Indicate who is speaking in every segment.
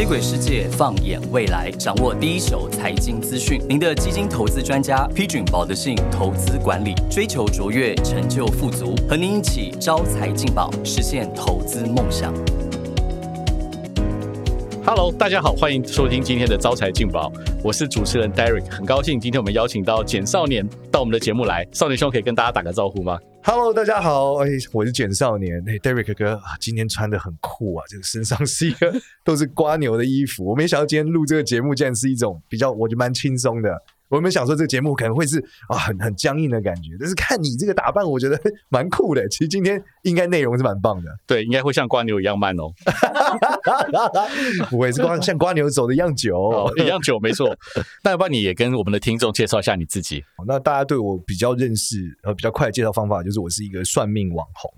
Speaker 1: 接轨世界，放眼未来，掌握第一手财经资讯。您的基金投资专家，批准保德信投资管理，追求卓越，成就富足，和您一起招财进宝，实现投资梦想。
Speaker 2: Hello，大家好，欢迎收听今天的招财进宝，我是主持人 Derek，很高兴今天我们邀请到简少年到我们的节目来，少年兄可以跟大家打个招呼吗
Speaker 3: ？Hello，大家好，哎，我是简少年，哎，Derek 哥啊，今天穿的很酷啊，这个身上是一个 都是瓜牛的衣服，我没想到今天录这个节目竟然是一种比较，我觉得蛮轻松的。我原本想说这个节目可能会是啊很很僵硬的感觉，但是看你这个打扮，我觉得 蛮酷的。其实今天应该内容是蛮棒的，
Speaker 2: 对，应该会像瓜牛一样慢哦，
Speaker 3: 不会是瓜像瓜牛走的一样久。
Speaker 2: 哦，一样久，没错。那要不然你也跟我们的听众介绍一下你自己？
Speaker 3: 那大家对我比较认识，呃，比较快的介绍方法就是我是一个算命网红。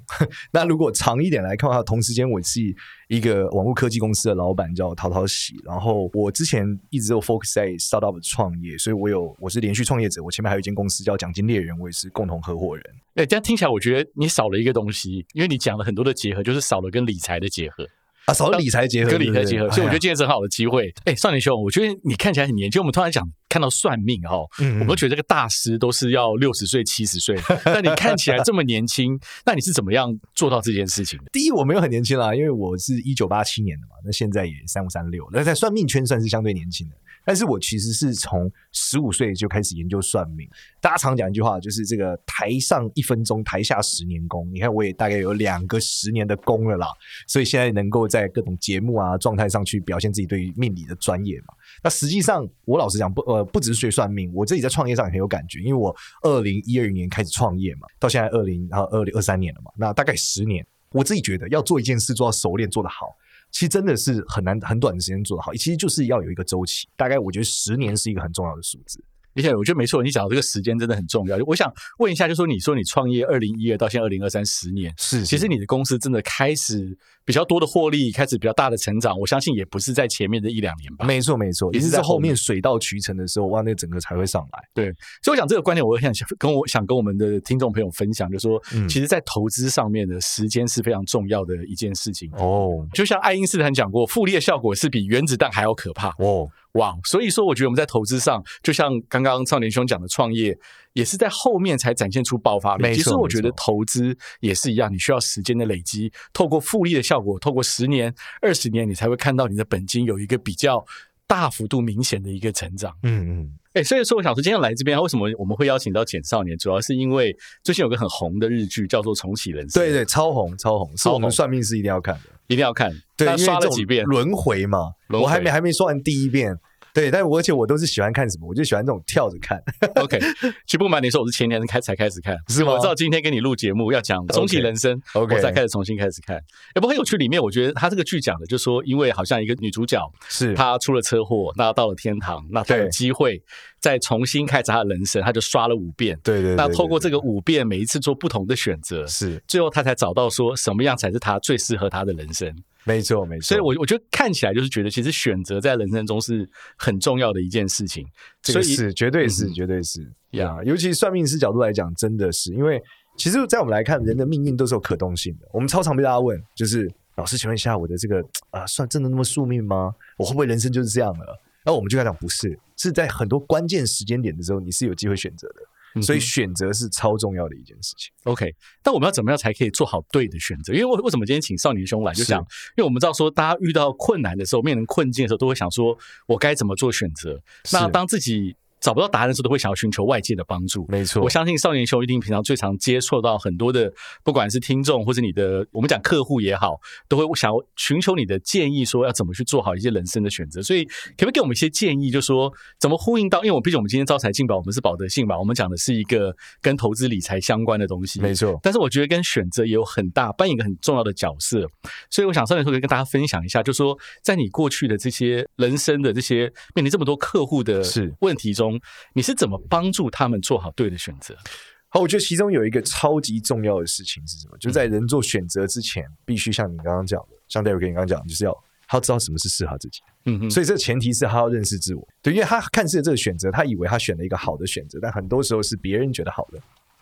Speaker 3: 那如果长一点来看的话，同时间我是一个网络科技公司的老板，叫陶陶喜。然后我之前一直都 focus 在 startup 创业，所以我有我是连续创业者。我前面还有一间公司叫奖金猎人，我也是共同合伙人。
Speaker 2: 哎，这样听起来我觉得你少了一个东西，因为你讲了很多的结合，就是少了跟理财的结合。
Speaker 3: 啊，少了理财结合，
Speaker 2: 跟理财结合，所以我觉得今天是很好的机会。哎，少年兄，我觉得你看起来很年轻。我们突然讲看到算命哈，
Speaker 3: 嗯嗯
Speaker 2: 我们都觉得这个大师都是要六十岁、七十岁，但你看起来这么年轻，那你是怎么样做到这件事情的？
Speaker 3: 第一，我没有很年轻啦，因为我是一九八七年的嘛，那现在也三五三六，那在算命圈算是相对年轻的。但是我其实是从十五岁就开始研究算命。大家常讲一句话，就是这个台上一分钟，台下十年功。你看，我也大概有两个十年的功了啦，所以现在能够在各种节目啊状态上去表现自己对于命理的专业嘛。那实际上，我老实讲，不呃，不只是学算命，我自己在创业上也很有感觉，因为我二零一二年开始创业嘛，到现在二零然后二零二三年了嘛，那大概十年。我自己觉得要做一件事做到熟练做得好，其实真的是很难很短的时间做得好，其实就是要有一个周期。大概我觉得十年是一个很重要的数字。
Speaker 2: 而且我觉得没错，你讲的这个时间真的很重要。我想问一下，就说你说你创业二零一二到现在二零二三十年，
Speaker 3: 是
Speaker 2: 其实你的公司真的开始比较多的获利，开始比较大的成长，我相信也不是在前面的一两年吧。
Speaker 3: 没错没错，
Speaker 2: 也是在后面
Speaker 3: 水到渠成的时候，哇，那整个才会上来。
Speaker 2: 对，所以我想这个观点，我很想跟我想跟我们的听众朋友分享，就是说，
Speaker 3: 嗯
Speaker 2: 其实，在投资上面的时间是非常重要的一件事情。
Speaker 3: 哦
Speaker 2: 就像爱因斯坦讲过，复利的效果是比原子弹还要可怕。
Speaker 3: 哦，
Speaker 2: 哇，所以说我觉得我们在投资上，就像刚刚少年兄讲的，创业也是在后面才展现出爆发力。其实我觉得投资也是一样，你需要时间的累积，透过复利的效果，透过十年、二十年，你才会看到你的本金有一个比较大幅度明显的一个成长。
Speaker 3: 嗯嗯，
Speaker 2: 哎，所以说我想说，今天来这边为什么我们会邀请到简少年，主要是因为最近有个很红的日剧叫做《重启人生》，
Speaker 3: 对，对，超红超红，是
Speaker 2: 超
Speaker 3: 我们
Speaker 2: 红
Speaker 3: 算命是一定要看的。
Speaker 2: 一定要看。
Speaker 3: 对，
Speaker 2: 那
Speaker 3: 因为这种
Speaker 2: 刷了几遍，
Speaker 3: 轮回嘛，
Speaker 2: 回
Speaker 3: 我还没还没说完第一遍。对，但我而且我都是喜欢看什么，我就喜欢这种跳着看。
Speaker 2: OK，其实不瞒你说，我是前年开才开始看，
Speaker 3: 是吗
Speaker 2: 我知道今天跟你录节目要讲重启人生
Speaker 3: OK
Speaker 2: 我才开始重新开始看。哎，不过很有趣，里面我觉得他这个剧讲的，就说因为好像一个女主角
Speaker 3: 是
Speaker 2: 她出了车祸，那到了天堂，那她有机会再重新开始他的人生，他就刷了五遍。
Speaker 3: 对对对
Speaker 2: 那透过这个五遍，每一次做不同的选择，
Speaker 3: 是
Speaker 2: 最后他才找到说什么样才是他最适合他的人生。
Speaker 3: 没错没错。
Speaker 2: 所以我我觉得看起来就是觉得，其实选择在人生中是很重要的一件事情。
Speaker 3: 这个
Speaker 2: 所以
Speaker 3: 是绝对是
Speaker 2: 嗯
Speaker 3: 绝对是
Speaker 2: 呀
Speaker 3: 呀，尤其算命师角度来讲，真的是因为其实，在我们来看，人的命运都是有可动性的。我们超常被大家问，就是老师，请问一下，我的这个啊，算真的那么宿命吗？我会不会人生就是这样了？那我们就跟他讲，不是，是在很多关键时间点的时候，你是有机会选择的。所以选择是超重要的一件事情。
Speaker 2: OK，但我们要怎么样才可以做好对的选择？因为为为什么今天请少年兄来，就是想，因为我们知道说，大家遇到困难的时候，面临困境的时候，都会想说，我该怎么做选择？那当自己找不到答案的时候，都会想要寻求外界的帮助。
Speaker 3: 没错，
Speaker 2: 我相信少年兄一定平常最常接触到很多的，不管是听众或者你的，我们讲客户也好，都会想要寻求你的建议，说要怎么去做好一些人生的选择。所以，可不可以给我们一些建议，就说怎么呼应到？因为我毕竟我们今天招财进宝，我们是保德信嘛，我们讲的是一个跟投资理财相关的东西，
Speaker 3: 没错。
Speaker 2: 但是我觉得跟选择也有很大扮演一个很重要的角色，所以我想少年说可以跟大家分享一下，就说在你过去的这些人生的这些面临这么多客户的
Speaker 3: 是
Speaker 2: 问题中，你是怎么帮助他们做好对的选择？
Speaker 3: 好，我觉得其中有一个超级重要的事情是什么？就是在人做选择之前，必须像你刚刚讲的，像 David 跟你刚刚讲的，就是要他要知道什么是适合自己。
Speaker 2: 嗯嗯，
Speaker 3: 所以这个前提是他要认识自我，对，因为他看似这个选择，他以为他选了一个好的选择，但很多时候是别人觉得好的。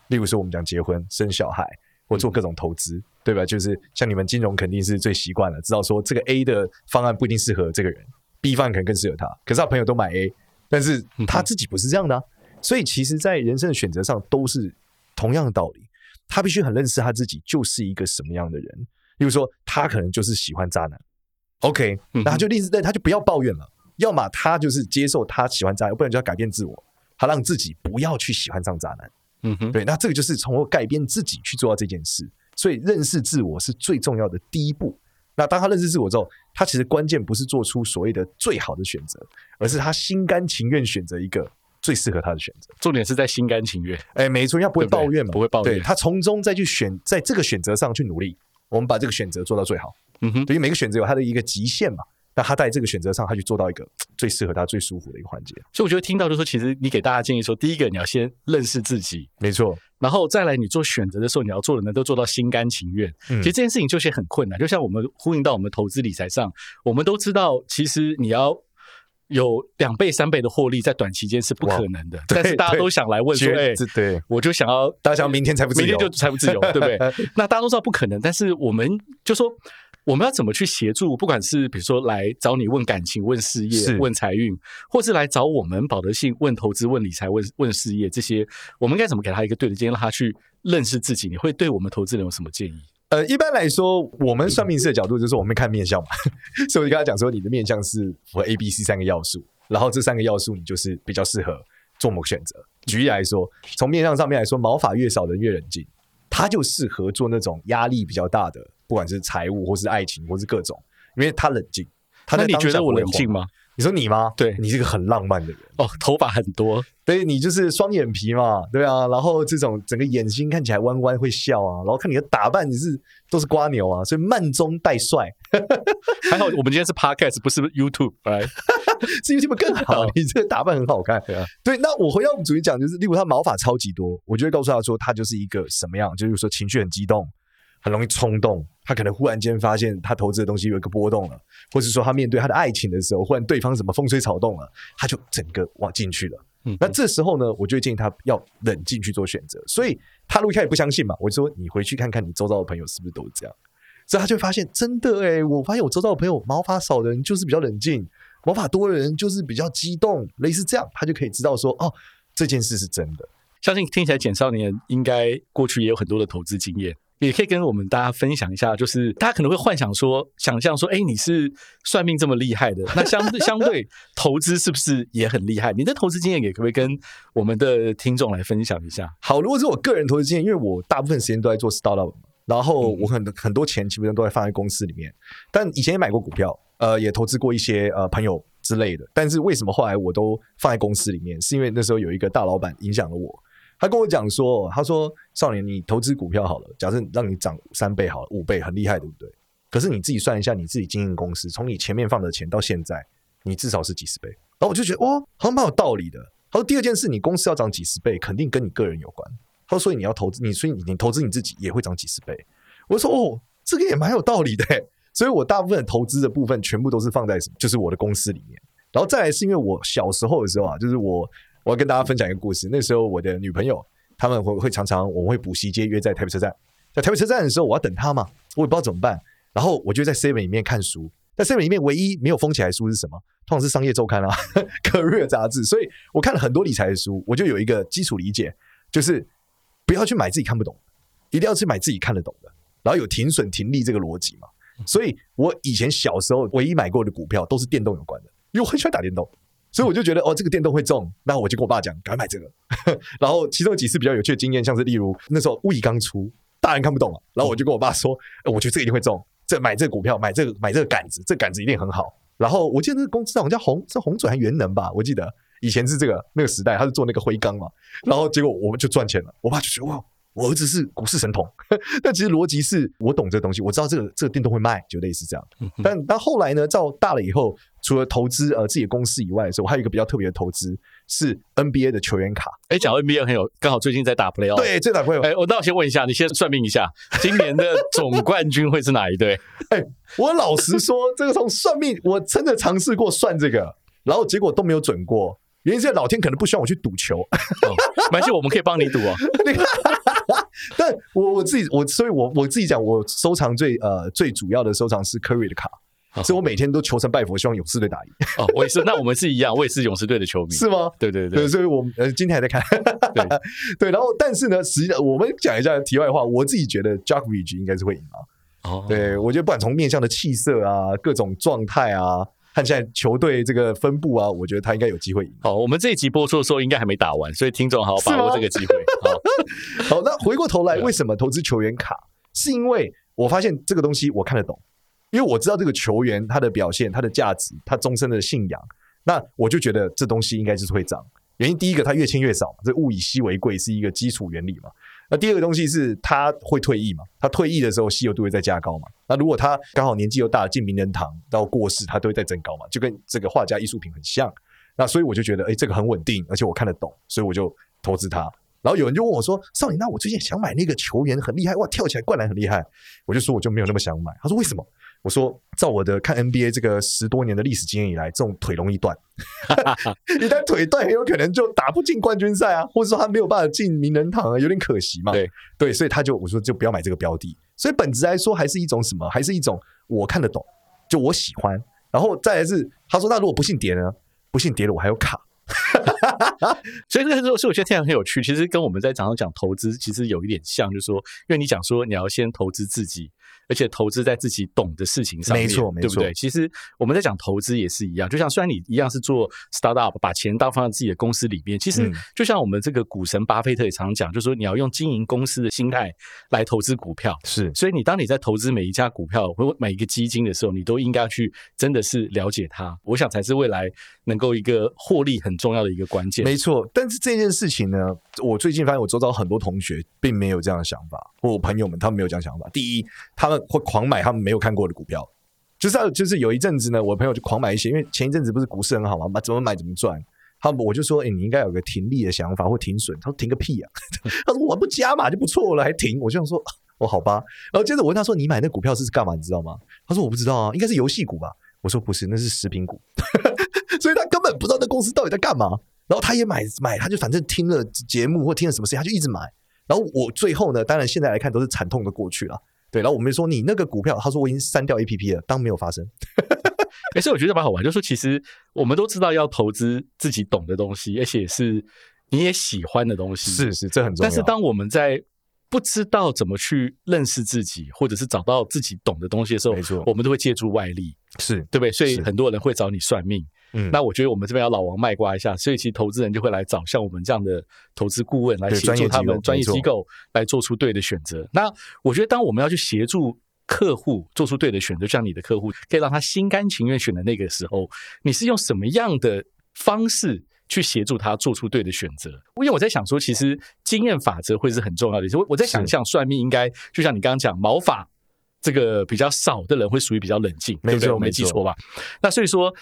Speaker 3: 例如说，我们讲结婚、生小孩，或做各种投资，对吧？就是像你们金融肯定是最习惯了，知道说这个 A 的方案不一定适合这个人，B 方案可能更适合他。可是他朋友都买 A，但是他自己不是这样的啊、所以其实，在人生的选择上都是同样的道理。他必须很认识他自己就是一个什么样的人。例如说，他可能就是喜欢渣男，OK，那他就立志在，他就不要抱怨了。要么他就是接受他喜欢渣男，不然就要改变自我，他让自己不要去喜欢上渣男。
Speaker 2: 嗯哼，
Speaker 3: 对，那这个就是从我改变自己去做到这件事。所以认识自我是最重要的第一步。那当他认识自我之后，他其实关键不是做出所谓的最好的选择，而是他心甘情愿选择一个最适合他的选择。
Speaker 2: 重点是在心甘情愿。
Speaker 3: 哎，没错，要不会
Speaker 2: 对不对
Speaker 3: 抱怨嘛？
Speaker 2: 不会抱怨
Speaker 3: 对他从中再去选，在这个选择上去努力，我们把这个选择做到最好。
Speaker 2: 嗯哼，
Speaker 3: 对于每个选择有它的一个极限嘛，那他在这个选择上，他去做到一个最适合他、最舒服的一个环节。
Speaker 2: 所以我觉得听到就是说，其实你给大家建议说，第一个你要先认识自己，
Speaker 3: 没错，
Speaker 2: 然后再来你做选择的时候，你要做的呢都做到心甘情愿。
Speaker 3: 嗯
Speaker 2: 其实这件事情就是很困难，就像我们呼应到我们投资理财上，我们都知道，其实你要。有两倍、三倍的获利，在短期间是不可能的。但是大家都想来问说：“哎、
Speaker 3: 对，
Speaker 2: 我就想要，
Speaker 3: 大家想明天财富自由
Speaker 2: 明天就财富自由，对不对？那大家都知道不可能，但是我们就说我们要怎么去协助？不管是比如说来找你问感情、问事业
Speaker 3: 是、
Speaker 2: 问财运，或是来找我们保德信问投资、问理财、问问事业这些，我们应该怎么给他一个对的建议，让他去认识自己？你会对我们投资人有什么建议？
Speaker 3: 呃，一般来说，我们算命师的角度就是我们看面相嘛，所以我就跟他讲说，你的面相是符合 A、B、C 三个要素，然后这三个要素你就是比较适合做某个选择。举例来说，从面相上面来说，毛发越少的人越冷静，他就适合做那种压力比较大的，不管是财务或是爱情或是各种，因为他冷静。他
Speaker 2: 那你觉得我？冷静吗？
Speaker 3: 你说你吗？
Speaker 2: 对
Speaker 3: 你是个很浪漫的人。
Speaker 2: 哦，头发很多，
Speaker 3: 对你就是双眼皮嘛，对啊，然后这种整个眼睛看起来弯弯会笑啊，然后看你的打扮你是都是瓜牛啊，所以慢中带帅，
Speaker 2: 还好我们今天是 podcast，不是 YouTube，来，
Speaker 3: 是 YouTube 更好，你这个打扮很好看。
Speaker 2: 对啊，
Speaker 3: 对，那我回到我们主题讲，就是例如他毛发超级多，我就会告诉他说，他就是一个什么样，就是说情绪很激动，很容易冲动，他可能忽然间发现他投资的东西有一个波动了，或是说他面对他的爱情的时候，忽然对方什么风吹草动了，他就整个往进去了。
Speaker 2: 嗯
Speaker 3: 那这时候呢，我就建议他要冷静去做选择。所以他如果一开始不相信嘛，我就说你回去看看你周遭的朋友是不是都是这样，所以他就发现真的诶，我发现我周遭的朋友毛发少的人就是比较冷静，毛发多的人就是比较激动，类似这样，他就可以知道说哦，这件事是真的。
Speaker 2: 相信听起来简少年应该过去也有很多的投资经验，也可以跟我们大家分享一下。就是大家可能会幻想说，想象说，哎，你是算命这么厉害的，那相对 相对投资是不是也很厉害？你的投资经验也可不可以跟我们的听众来分享一下？
Speaker 3: 好，如果是我个人投资经验，因为我大部分时间都在做 startup 嘛，然后我很很多钱基本上都在放在公司里面，但以前也买过股票，呃，也投资过一些呃朋友之类的。但是为什么后来我都放在公司里面？是因为那时候有一个大老板影响了我，他跟我讲说，他说少年，你投资股票好了，假设让你涨三倍好了，五倍很厉害，对不对？可是你自己算一下，你自己经营公司，从你前面放的钱到现在，你至少是几十倍。然后我就觉得哇，好像蛮有道理的。他说第二件事，你公司要涨几十倍，肯定跟你个人有关。他说所以你要投资你，所以你投资你自己也会涨几十倍。我说哦，这个也蛮有道理的。所以我大部分投资的部分全部都是放在什么，就是我的公司里面。然后再来是因为我小时候的时候啊，就是我我要跟大家分享一个故事。那时候我的女朋友他们会会常常我们会补习街约在台北车站，在台北车站的时候我要等她嘛，我也不知道怎么办，然后我就在 Seven 里面看书。在 Seven 里面唯一没有封起来的书是什么？通常是商业周刊啊、Career 杂志。所以我看了很多理财的书，我就有一个基础理解，就是不要去买自己看不懂的，一定要去买自己看得懂的。然后有停损停利这个逻辑嘛。所以我以前小时候唯一买过的股票都是电动有关的，因为我很喜欢打电动，所以我就觉得哦，这个电动会中，那我就跟我爸讲，赶快买这个。然后其中有几次比较有趣的经验，像是例如那时候物以刚出，大人看不懂啊，然后我就跟我爸说，呃我觉得这个一定会中，这买这个股票，买这个买这个杆子，这个杆子一定很好。然后我记得那个公司好像叫红是红准还是元能吧，我记得以前是这个那个时代，他是做那个灰钢嘛，然后结果我们就赚钱了，我爸就觉得哇。我儿子是股市神童，但其实逻辑是我懂这个东西，我知道这个这个电动会卖，就类似这样。但但后来呢，到大了以后，除了投资呃自己的公司以外的时候，我还有一个比较特别的投资是 NBA 的球员卡。
Speaker 2: 哎，讲 NBA 很有，刚好最近在打 play off。
Speaker 3: 对，这哪会有？
Speaker 2: 哎，我那我先问一下，你先算命一下，今年的总冠军会是哪一队？
Speaker 3: 哎，我老实说，这个从算命，我真的尝试过算这个，然后结果都没有准过。原因是老天可能不希望我去赌球，
Speaker 2: 哦，没关系，我们可以帮你赌哦。
Speaker 3: 但我我自己我所以我我自己讲，我收藏最呃最主要的收藏是 Curry 的卡，所以我每天都求神拜佛，希望勇士队打赢，
Speaker 2: 哦，我也是，那我们是一样，我也是勇士队的球迷，
Speaker 3: 是吗？
Speaker 2: 对对
Speaker 3: 对，所以我呃今天还在看，
Speaker 2: 对。
Speaker 3: 对，然后但是呢，实际上我们讲一下题外话，我自己觉得 j a c k r i d g e 应该是会赢啊，
Speaker 2: 哦，
Speaker 3: 对我觉得不管从面向的气色啊、各种状态啊，看现在球队这个分布啊，我觉得他应该有机会赢。
Speaker 2: 好，我们这一集播出的时候应该还没打完，所以听众好好把握这个机会。好，
Speaker 3: 好，那回过头来，为什么投资球员卡？是因为我发现这个东西我看得懂，因为我知道这个球员他的表现、他的价值、他终身的信仰，那我就觉得这东西应该就是会涨。原因第一个，他越签越少，这物以稀为贵是一个基础原理嘛。那第二个东西是他会退役嘛，他退役的时候稀有度会再加高嘛。那如果他刚好年纪又大，进名人堂到过世，他都会再增高嘛，就跟这个画家艺术品很像。那所以我就觉得，哎，这个很稳定，而且我看得懂，所以我就投资他。然后有人就问我说：“少年，那我最近想买那个球员很厉害，哇，跳起来灌篮很厉害。”我就说我就没有那么想买。他说为什么？我说照我的看 NBA 这个十多年的历史经验以来，这种腿容易断，一旦腿断，很有可能就打不进冠军赛啊，或者说他没有办法进名人堂啊，有点可惜嘛。
Speaker 2: 对
Speaker 3: 对，所以他就我说就不要买这个标的。所以本质来说，还是一种什么？还是一种我看得懂，就我喜欢。然后再来是他说，那如果不信跌呢？不信跌了，我还有卡。
Speaker 2: 所以这个时候，所以我觉得这样很有趣。其实跟我们在早上讲投资，其实有一点像，就是说，因为你讲说你要先投资自己，而且投资在自己懂的事情上面，
Speaker 3: 没错没错
Speaker 2: 对不对？其实我们在讲投资也是一样，就像虽然你一样是做 startup，把钱到放在自己的公司里面，其实
Speaker 3: 嗯
Speaker 2: 就像我们这个股神巴菲特也常常讲，就是说你要用经营公司的心态来投资股票。
Speaker 3: 是
Speaker 2: 所以你当你在投资每一家股票或每一个基金的时候，你都应该去真的是了解它，我想才是未来能够一个获利很重要的一个关键。
Speaker 3: 没错，但是这件事情呢，我最近发现我周遭很多同学并没有这样的想法，或我朋友们他们没有这样想法。第一，他们会狂买他们没有看过的股票，就是就是有一阵子呢，我朋友就狂买一些，因为前一阵子不是股市很好嘛，买怎么买怎么赚。他我就说，哎、你应该有个停利的想法或停损。他说停个屁啊！他说我不加码就不错了，还停。我就想说，哦，好吧。然后接着我问他说，你买那股票是干嘛？你知道吗？他说我不知道啊，应该是游戏股吧。我说不是，那是食品股。所以他根本不知道那公司到底在干嘛。然后他也买买，他就反正听了节目或听了什么事情，他就一直买。然后我最后呢，当然现在来看都是惨痛的过去了。对，然后我们就说你那个股票，他说我已经删掉 A P P 了，当没有发生。
Speaker 2: 而且我觉得蛮好玩，就是说其实我们都知道要投资自己懂的东西，而且是你也喜欢的东西。
Speaker 3: 是是，这很重要。
Speaker 2: 但是当我们在不知道怎么去认识自己，或者是找到自己懂的东西的时候，
Speaker 3: 没错
Speaker 2: 我们都会借助外力，
Speaker 3: 是
Speaker 2: 对不对？所以很多人会找你算命。
Speaker 3: 嗯
Speaker 2: 那我觉得我们这边要老王卖瓜一下，所以其实投资人就会来找像我们这样的投资顾问来协助他们专业机构来做出对的选择。那我觉得，当我们要去协助客户做出对的选择，像你的客户可以让他心甘情愿选的那个时候，你是用什么样的方式？去协助他做出对的选择，因为我在想说，其实经验法则会是很重要的。我我在想象算命应该就像你刚刚讲毛发这个比较少的人会属于比较冷静，对不对？我没
Speaker 3: 没错没
Speaker 2: 记错吧？那所以说，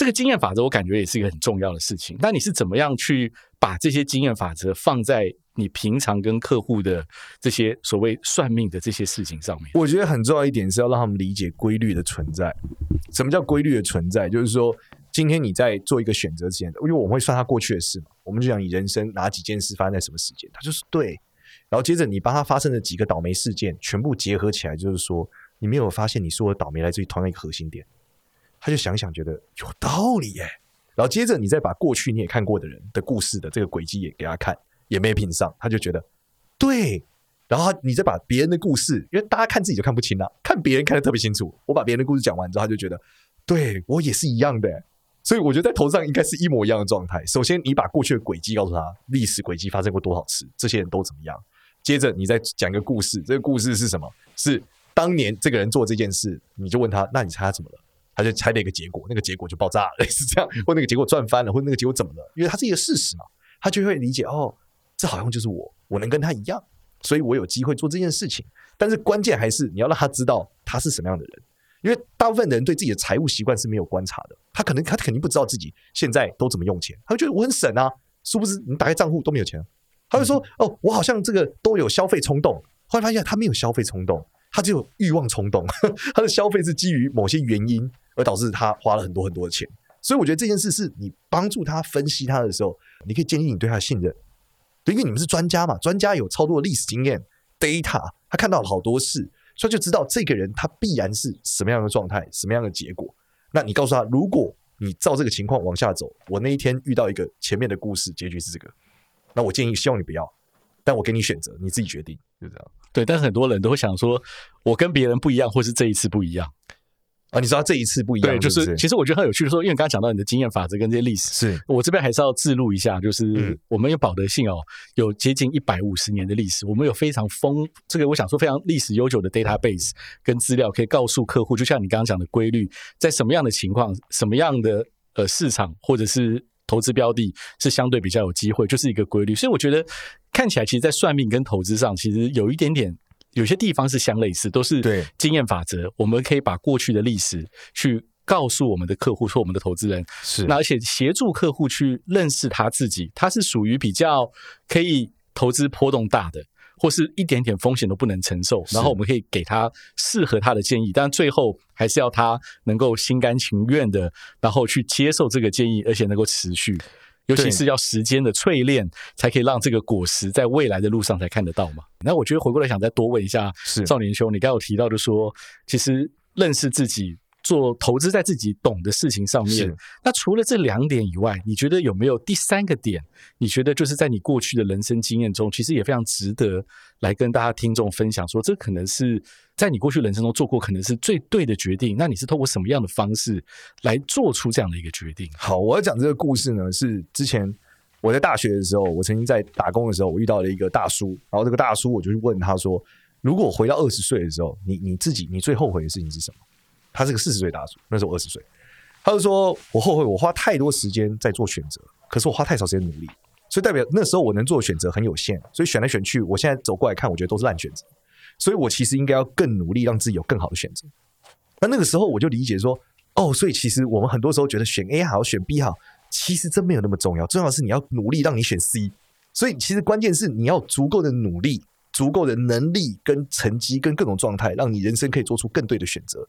Speaker 2: 这个经验法则，我感觉也是一个很重要的事情。那你是怎么样去把这些经验法则放在你平常跟客户的这些所谓算命的这些事情上面？
Speaker 3: 我觉得很重要一点是要让他们理解规律的存在。什么叫规律的存在？就是说，今天你在做一个选择之前，因为我们会算他过去的事嘛，我们就讲你人生哪几件事发生在什么时间，他就是对。然后接着你帮他发生的几个倒霉事件全部结合起来，就是说，你没有发现你说的倒霉来自于同一个核心点，他就想想觉得有道理耶。然后接着你再把过去你也看过的人的故事的这个轨迹也给他看，也没拼上，他就觉得对。然后你再把别人的故事，因为大家看自己就看不清了，看别人看得特别清楚。我把别人的故事讲完之后，他就觉得对我也是一样的。所以我觉得在头上应该是一模一样的状态。首先，你把过去的轨迹告诉他，历史轨迹发生过多少次，这些人都怎么样。接着，你再讲一个故事，这个故事是什么？是当年这个人做这件事，你就问他，那你猜他怎么了？他就猜了一个结果，那个结果就爆炸了，类似这样，或那个结果赚翻了，或那个结果怎么了？因为它是一个事实嘛，他就会理解哦，这好像就是我，我能跟他一样，所以我有机会做这件事情。但是关键还是你要让他知道他是什么样的人。因为大部分的人对自己的财务习惯是没有观察的，他可能他肯定不知道自己现在都怎么用钱，他会觉得我很省啊，殊不知你打开账户都没有钱，他会说哦，我好像这个都有消费冲动，后来发现他没有消费冲动，他只有欲望冲动，他的消费是基于某些原因而导致他花了很多很多的钱，所以我觉得这件事是你帮助他分析他的时候，你可以建立你对他的信任，对，因为你们是专家嘛，专家有超多的历史经验，data，他看到了好多事，所以就知道这个人他必然是什么样的状态，什么样的结果。那你告诉他，如果你照这个情况往下走，我那一天遇到一个前面的故事，结局是这个，那我建议希望你不要，但我给你选择，你自己决定，就这样。
Speaker 2: 对，但是很多人都会想说，我跟别人不一样，或是这一次不一样。
Speaker 3: 啊，你知道这一次不一。样，
Speaker 2: 对，就是其实我觉得很有趣的说，因为刚刚讲到你的经验法则跟这些历史，
Speaker 3: 是。
Speaker 2: 我这边还是要自录一下，就是
Speaker 3: 嗯
Speaker 2: 我们有保德信哦，有接近一百五十年的历史，我们有非常丰这个我想说非常历史悠久的 database 跟资料，可以告诉客户，就像你刚刚讲的规律，在什么样的情况、什么样的呃市场或者是投资标的是相对比较有机会，就是一个规律。所以我觉得看起来，其实，在算命跟投资上，其实有一点点。有些地方是相类似，都是
Speaker 3: 对
Speaker 2: 经验法则。我们可以把过去的历史去告诉我们的客户说我们的投资人，
Speaker 3: 是
Speaker 2: 那而且协助客户去认识他自己，他是属于比较可以投资波动大的，或是一点点风险都不能承受，然后我们可以给他适合他的建议，但最后还是要他能够心甘情愿的，然后去接受这个建议，而且能够持续。尤其是要时间的淬炼，才可以让这个果实在未来的路上才看得到嘛。那我觉得回过来想再多问一下
Speaker 3: 是
Speaker 2: 少年兄，你刚刚有提到的说，其实认识自己。做投资在自己懂的事情上面
Speaker 3: 是，
Speaker 2: 那除了这两点以外，你觉得有没有第三个点？你觉得就是在你过去的人生经验中，其实也非常值得来跟大家听众分享，说这可能是在你过去人生中做过可能是最对的决定。那你是透过什么样的方式来做出这样的一个决定？
Speaker 3: 好，我要讲这个故事呢，是之前我在大学的时候，我曾经在打工的时候，我遇到了一个大叔，然后这个大叔我就去问他说，如果回到二十岁的时候，你你自己你最后悔的事情是什么？他是个四十岁大叔，那时候我二十岁，他就说我后悔我花太多时间在做选择，可是我花太少时间努力，所以代表那时候我能做的选择很有限，所以选来选去，我现在走过来看，我觉得都是烂选择，所以我其实应该要更努力，让自己有更好的选择。那那个时候我就理解说，哦，所以其实我们很多时候觉得选 A 好，选 B 好，其实真没有那么重要，重要的是你要努力让你选 C。所以其实关键是你要足够的努力、足够的能力跟成绩跟各种状态，让你人生可以做出更对的选择，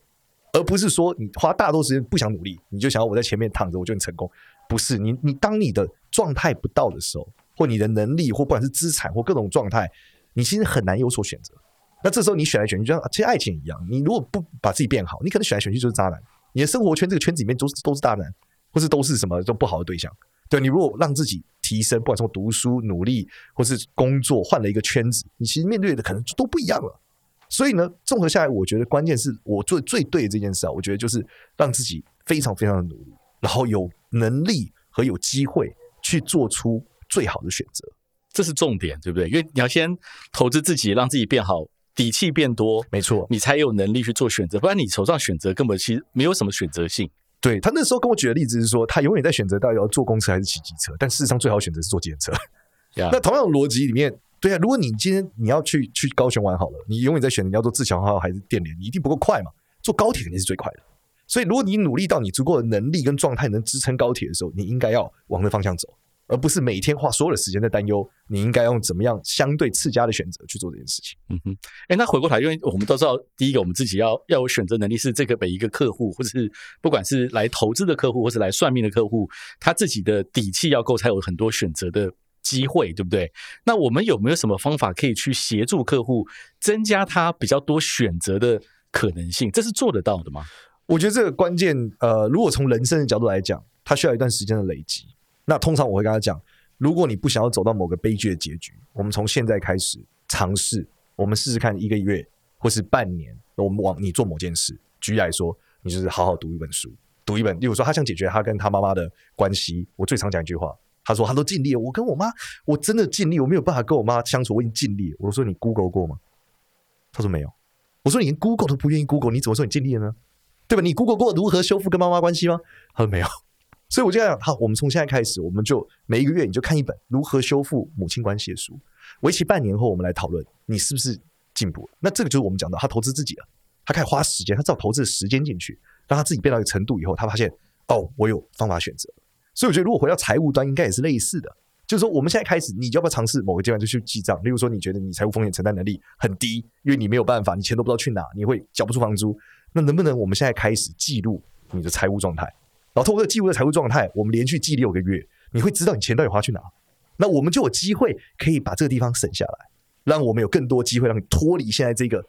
Speaker 3: 而不是说你花大多时间不想努力，你就想要我在前面躺着我就很成功。不是你，你当你的状态不到的时候，或你的能力，或不管是资产或各种状态，你其实很难有所选择。那这时候你选来选去，就像其实爱情一样，你如果不把自己变好，你可能选来选去就是渣男。你的生活圈这个圈子里面都是都是渣男，或是都是什么都不好的对象。对你如果让自己提升，不管从读书、努力，或是工作，换了一个圈子，你其实面对的可能都不一样了。所以呢，综合下来，我觉得关键是我做最对的这件事啊，我觉得就是让自己非常非常的努力，然后有能力和有机会去做出最好的选择。
Speaker 2: 这是重点，对不对？因为你要先投资自己，让自己变好，底气变多，
Speaker 3: 没错，
Speaker 2: 你才有能力去做选择。不然你手上选择根本其实没有什么选择性。
Speaker 3: 对他那时候跟我举的例子是说，他永远在选择到底要坐公车还是骑机车，但事实上最好选择是坐计程车。
Speaker 2: 呀
Speaker 3: 那同样的逻辑里面，对啊，如果你今天你要去去高雄玩好了，你永远在选你要做自强号还是电联，你一定不够快嘛。坐高铁肯定是最快的。所以如果你努力到你足够的能力跟状态能支撑高铁的时候，你应该要往那方向走，而不是每天花所有的时间在担忧你应该用怎么样相对次佳的选择去做这件事情。
Speaker 2: 嗯哼，哎，那回过头，因为我们都知道，第一个我们自己要要有选择能力，是这个每一个客户，或者是不管是来投资的客户，或是来算命的客户，他自己的底气要够，才有很多选择的机会，对不对？那我们有没有什么方法可以去协助客户增加他比较多选择的可能性？这是做得到的吗？
Speaker 3: 我觉得这个关键，呃，如果从人生的角度来讲，它需要一段时间的累积。那通常我会跟他讲，如果你不想要走到某个悲剧的结局，我们从现在开始尝试，我们试试看一个月或是半年，我们往你做某件事。举例来说，你就是好好读一本书，读一本，例如说他想解决他跟他妈妈的关系，我最常讲一句话，他说他都尽力了，我跟我妈，我真的尽力，我没有办法跟我妈相处，我已经尽力了。我说你 Google 过吗？他说没有。我说你连 Google 都不愿意 Google，你怎么说你尽力了呢？对吧？你 Google 过如何修复跟妈妈关系吗？他说没有。所以我就讲，好，我们从现在开始，我们就每一个月你就看一本如何修复母亲关系的书，为期半年后，我们来讨论你是不是进步。那这个就是我们讲到他投资自己了，他开始花时间，他知道投资的时间进去，让他自己变到一个程度以后，他发现哦，我有方法选择。所以我觉得，如果回到财务端，应该也是类似的，就是说我们现在开始，你要不要尝试某个阶段就去记账？例如说，你觉得你财务风险承担能力很低，因为你没有办法，你钱都不知道去哪，你会缴不出房租。那能不能我们现在开始记录你的财务状态？然后通过记录的财务状态，我们连续记六个月，你会知道你钱到底花去哪。那我们就有机会可以把这个地方省下来，让我们有更多机会让你脱离现在这个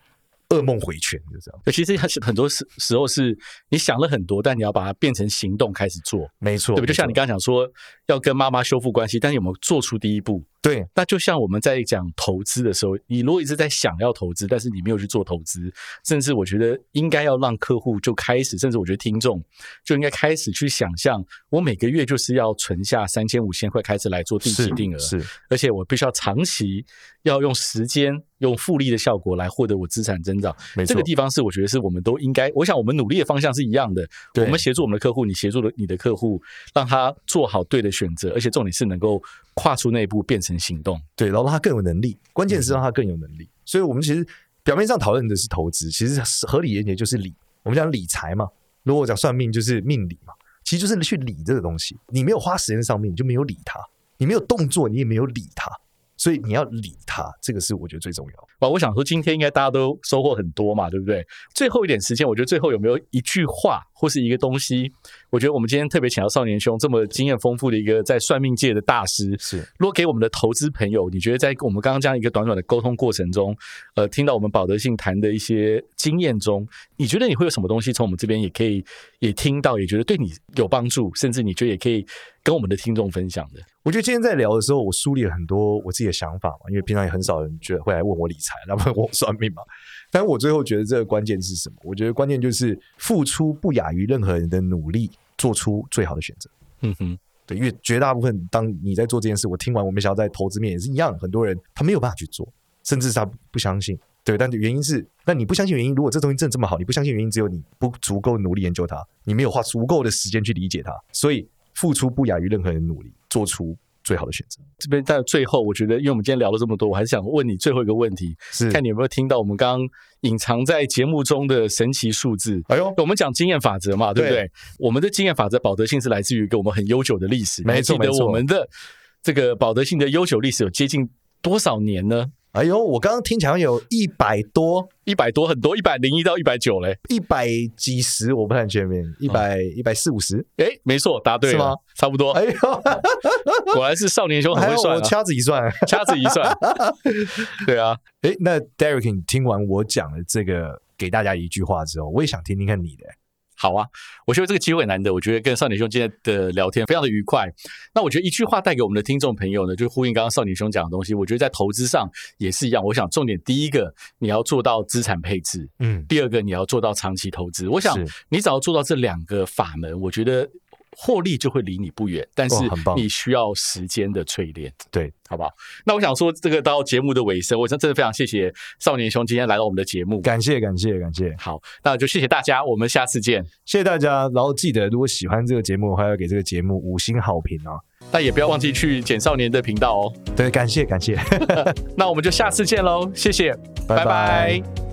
Speaker 3: 噩梦回圈，就这样。
Speaker 2: 其实它是很多时时候是你想了很多，但你要把它变成行动开始做，
Speaker 3: 没错，
Speaker 2: 对不对？就像你刚刚讲说要跟妈妈修复关系，但是有没有做出第一步？
Speaker 3: 对，
Speaker 2: 那就像我们在讲投资的时候，你如果一直在想要投资，但是你没有去做投资，甚至我觉得应该要让客户就开始，甚至我觉得听众就应该开始去想象，我每个月就是要存下三千五千块开始来做定期定额，
Speaker 3: 是，
Speaker 2: 而且我必须要长期要用时间用复利的效果来获得我资产增长。这个地方是我觉得是我们都应该，我想我们努力的方向是一样的。我们协助我们的客户，你协助了你的客户，让他做好对的选择，而且重点是能够跨出那一步变成行动。
Speaker 3: 对，然后让他更有能力，关键是让他更有能力。所以，我们其实表面上讨论的是投资，其实合理一点就是理。我们讲理财嘛，如果讲算命就是命理嘛，其实就是去理这个东西。你没有花时间上面，你就没有理它；你没有动作，你也没有理它。所以你要理它，这个是我觉得最重要的。
Speaker 2: 哇，我想说今天应该大家都收获很多嘛，对不对？最后一点时间，我觉得最后有没有一句话或是一个东西？我觉得我们今天特别请到少年兄这么经验丰富的一个在算命界的大师，
Speaker 3: 是
Speaker 2: 如果给我们的投资朋友，你觉得在我们刚刚这样一个短短的沟通过程中，呃，听到我们保德信谈的一些经验中，你觉得你会有什么东西从我们这边也可以也听到，也觉得对你有帮助，甚至你觉得也可以跟我们的听众分享的？
Speaker 3: 我觉得今天在聊的时候，我梳理了很多我自己的想法嘛，因为平常也很少人觉得会来问我理财，他们问我算命嘛。但我最后觉得这个关键是什么？我觉得关键就是付出不亚于任何人的努力，做出最好的选择。
Speaker 2: 嗯哼，
Speaker 3: 对，因为绝大部分当你在做这件事，我听完我们想要在投资面也是一样，很多人他没有办法去做，甚至是他不相信。对，但原因是，那你不相信原因，如果这东西真的这么好，你不相信原因，只有你不足够努力研究它，你没有花足够的时间去理解它，所以付出不亚于任何人努力，做出最好的选择。
Speaker 2: 这边在最后，我觉得，因为我们今天聊了这么多，我还是想问你最后一个问题，
Speaker 3: 是
Speaker 2: 看你有没有听到我们刚刚隐藏在节目中的神奇数字。
Speaker 3: 哎呦，
Speaker 2: 我们讲经验法则嘛，对不对？
Speaker 3: 对
Speaker 2: 我们的经验法则保德性是来自于一个我们很悠久的历史。
Speaker 3: 没错
Speaker 2: 记得
Speaker 3: 没错
Speaker 2: 我们的这个保德性的悠久历史有接近多少年呢？
Speaker 3: 哎呦，我刚刚听起来有一百多、
Speaker 2: 一百多，很多，一百零一到一百九嘞。
Speaker 3: 一百几十，我不太确定，一百一百四五十。
Speaker 2: 哎，没错，答对了，
Speaker 3: 是吗？
Speaker 2: 差不多。
Speaker 3: 哎呦，
Speaker 2: 果然是少年兄很会算啊，
Speaker 3: 掐指一算。
Speaker 2: 掐指一算。对啊，
Speaker 3: 哎，那 Derek，你听完我讲的这个给大家一句话之后，我也想听听看你的。
Speaker 2: 好啊，我觉得这个机会很难得，我觉得跟少年兄今天的聊天非常的愉快。那我觉得一句话带给我们的听众朋友呢，就呼应刚刚少年兄讲的东西。我觉得在投资上也是一样。我想重点第一个，你要做到资产配置；
Speaker 3: 嗯，
Speaker 2: 第二个，你要做到长期投资。我想你只要做到这两个法门，我觉得获利就会离你不远。但是你需要时间的淬炼。
Speaker 3: 对，
Speaker 2: 好不好？那我想说，这个到节目的尾声，我真真的非常谢谢少年兄今天来到我们的节目。
Speaker 3: 感谢感谢感谢，
Speaker 2: 好，那就谢谢大家，我们下次见。
Speaker 3: 谢谢大家。然后记得，如果喜欢这个节目的话，要给这个节目五星好评哦。
Speaker 2: 但也不要忘记去简少年的频道哦。
Speaker 3: 对，感谢感谢，
Speaker 2: 那我们就下次见喽，谢谢，拜
Speaker 3: 拜拜
Speaker 2: 拜